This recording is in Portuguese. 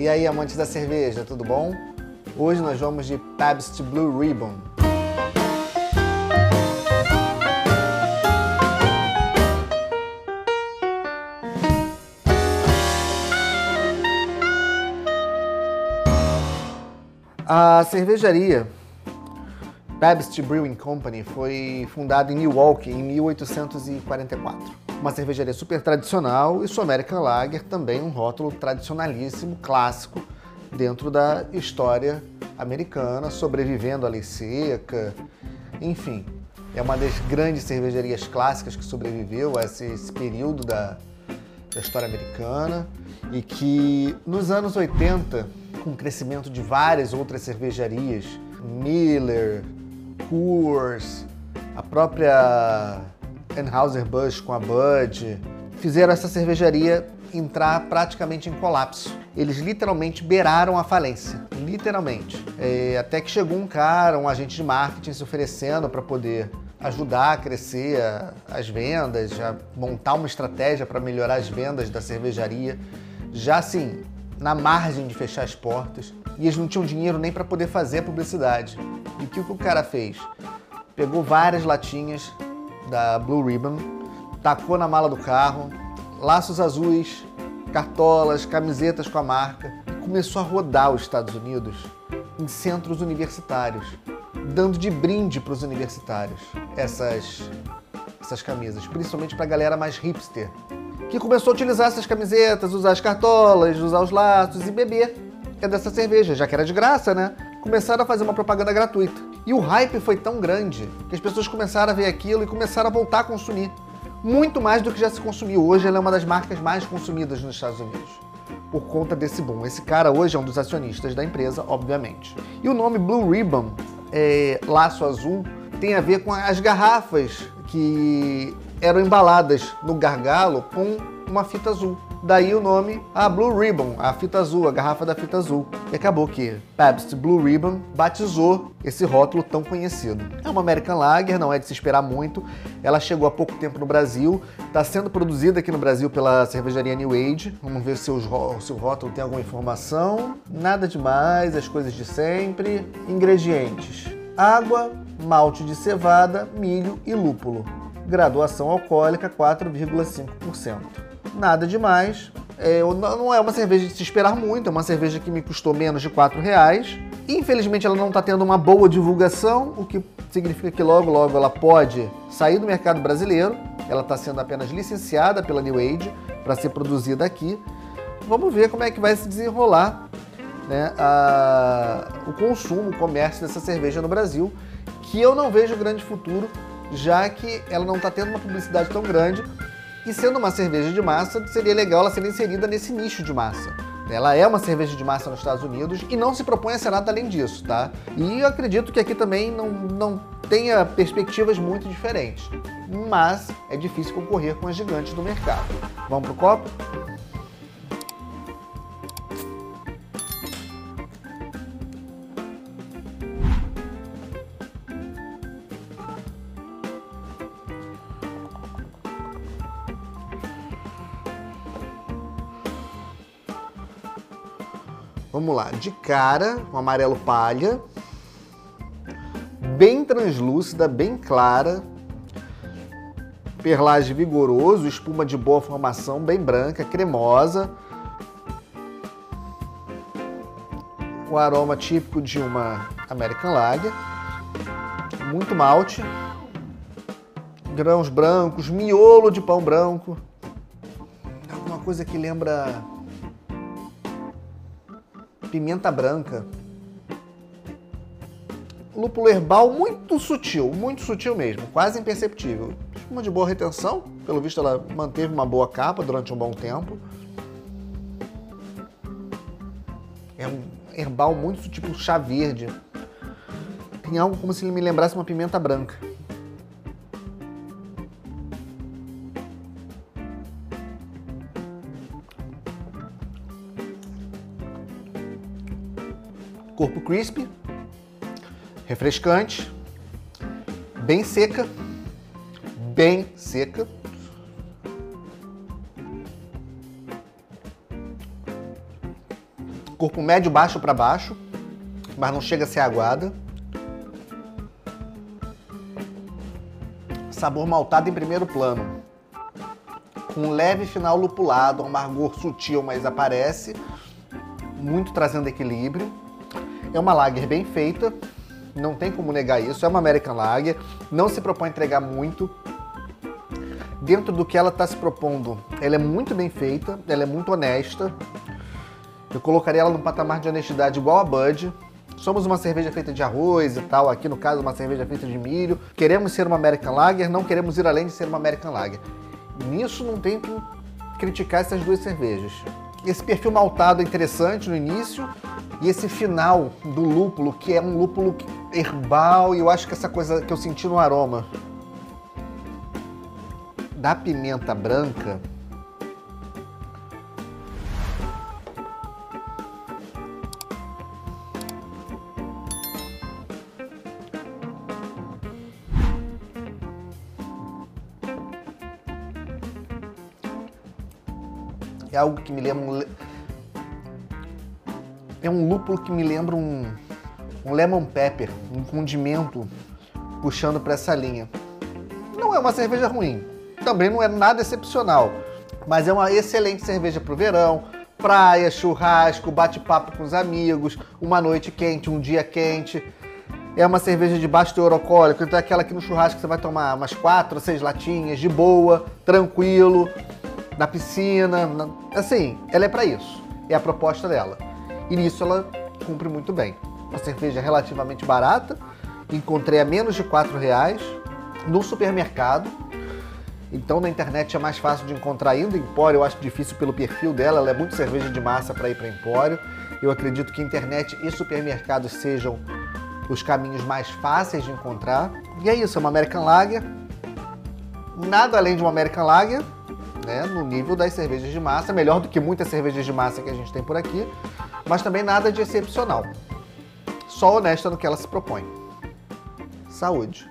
E aí, amantes da cerveja, tudo bom? Hoje nós vamos de Pabst Blue Ribbon. A cervejaria Pabst Brewing Company foi fundada em Milwaukee em 1844. Uma cervejaria super tradicional e sua American Lager também um rótulo tradicionalíssimo, clássico, dentro da história americana, sobrevivendo à lei seca, enfim. É uma das grandes cervejarias clássicas que sobreviveu a esse, esse período da, da história americana e que nos anos 80, com o crescimento de várias outras cervejarias, Miller, Coors, a própria Anheuser-Busch com a Bud, fizeram essa cervejaria entrar praticamente em colapso. Eles literalmente beiraram a falência, literalmente. É, até que chegou um cara, um agente de marketing se oferecendo para poder ajudar a crescer as vendas, a montar uma estratégia para melhorar as vendas da cervejaria, já assim, na margem de fechar as portas. E eles não tinham dinheiro nem para poder fazer a publicidade. E o que o cara fez? Pegou várias latinhas da Blue Ribbon, tacou na mala do carro, laços azuis, cartolas, camisetas com a marca e começou a rodar os Estados Unidos em centros universitários, dando de brinde para os universitários essas, essas camisas, principalmente para a galera mais hipster, que começou a utilizar essas camisetas, usar as cartolas, usar os laços e beber é dessa cerveja, já que era de graça, né? Começaram a fazer uma propaganda gratuita. E o hype foi tão grande que as pessoas começaram a ver aquilo e começaram a voltar a consumir. Muito mais do que já se consumiu. Hoje ela é uma das marcas mais consumidas nos Estados Unidos. Por conta desse boom. Esse cara hoje é um dos acionistas da empresa, obviamente. E o nome Blue Ribbon, é, laço azul, tem a ver com as garrafas que eram embaladas no gargalo com uma fita azul. Daí o nome, a Blue Ribbon, a fita azul, a garrafa da fita azul. E acabou que Pabst Blue Ribbon batizou esse rótulo tão conhecido. É uma American Lager, não é de se esperar muito. Ela chegou há pouco tempo no Brasil, está sendo produzida aqui no Brasil pela cervejaria New Age. Vamos ver se, o se o rótulo tem alguma informação. Nada demais, as coisas de sempre. Ingredientes: água, malte de cevada, milho e lúpulo. Graduação alcoólica 4,5% nada demais. É, não é uma cerveja de se esperar muito, é uma cerveja que me custou menos de 4 reais. Infelizmente ela não está tendo uma boa divulgação, o que significa que logo logo ela pode sair do mercado brasileiro. Ela está sendo apenas licenciada pela New Age para ser produzida aqui. Vamos ver como é que vai se desenrolar né, a, o consumo, o comércio dessa cerveja no Brasil, que eu não vejo grande futuro, já que ela não está tendo uma publicidade tão grande e sendo uma cerveja de massa, seria legal ela ser inserida nesse nicho de massa. Ela é uma cerveja de massa nos Estados Unidos e não se propõe a ser nada além disso, tá? E eu acredito que aqui também não, não tenha perspectivas muito diferentes. Mas é difícil concorrer com as gigantes do mercado. Vamos pro copo? Vamos lá, de cara, um amarelo palha, bem translúcida, bem clara, perlage vigoroso, espuma de boa formação, bem branca, cremosa. O aroma típico de uma American Lager. Muito malte. Grãos brancos, miolo de pão branco. Alguma coisa que lembra pimenta branca. Lúpulo herbal muito sutil, muito sutil mesmo, quase imperceptível. Uma de boa retenção, pelo visto ela manteve uma boa capa durante um bom tempo. É um herbal muito tipo chá verde. Tem algo como se ele me lembrasse uma pimenta branca. Corpo crisp, refrescante, bem seca, bem seca. Corpo médio baixo para baixo, mas não chega a ser aguada. Sabor maltado em primeiro plano. Com um leve final lupulado, um amargor sutil, mas aparece. Muito trazendo equilíbrio. É uma lager bem feita, não tem como negar isso. É uma American Lager, não se propõe a entregar muito. Dentro do que ela está se propondo, ela é muito bem feita, ela é muito honesta. Eu colocaria ela num patamar de honestidade igual a Bud. Somos uma cerveja feita de arroz e tal, aqui no caso uma cerveja feita de milho. Queremos ser uma American Lager, não queremos ir além de ser uma American Lager. Nisso não tem que criticar essas duas cervejas. Esse perfil maltado é interessante no início e esse final do lúpulo, que é um lúpulo herbal, e eu acho que essa coisa que eu senti no aroma da pimenta branca é algo que me lembra é um lúpulo que me lembra um, um lemon pepper, um condimento puxando para essa linha. Não é uma cerveja ruim, também não é nada excepcional, mas é uma excelente cerveja para o verão, praia, churrasco, bate-papo com os amigos, uma noite quente, um dia quente. É uma cerveja de baixo teor alcoólico, então é aquela que no churrasco você vai tomar umas quatro, seis latinhas de boa, tranquilo, na piscina, na... assim, ela é para isso. É a proposta dela. E nisso ela cumpre muito bem. Uma cerveja relativamente barata, encontrei a menos de 4 reais no supermercado. Então na internet é mais fácil de encontrar ainda. Empório eu acho difícil pelo perfil dela, ela é muito cerveja de massa para ir para Empório. Eu acredito que internet e supermercados sejam os caminhos mais fáceis de encontrar. E é isso, é uma American Lager. Nada além de uma American Lager, né, no nível das cervejas de massa, melhor do que muitas cervejas de massa que a gente tem por aqui mas também nada de excepcional. Só honesta no que ela se propõe. Saúde!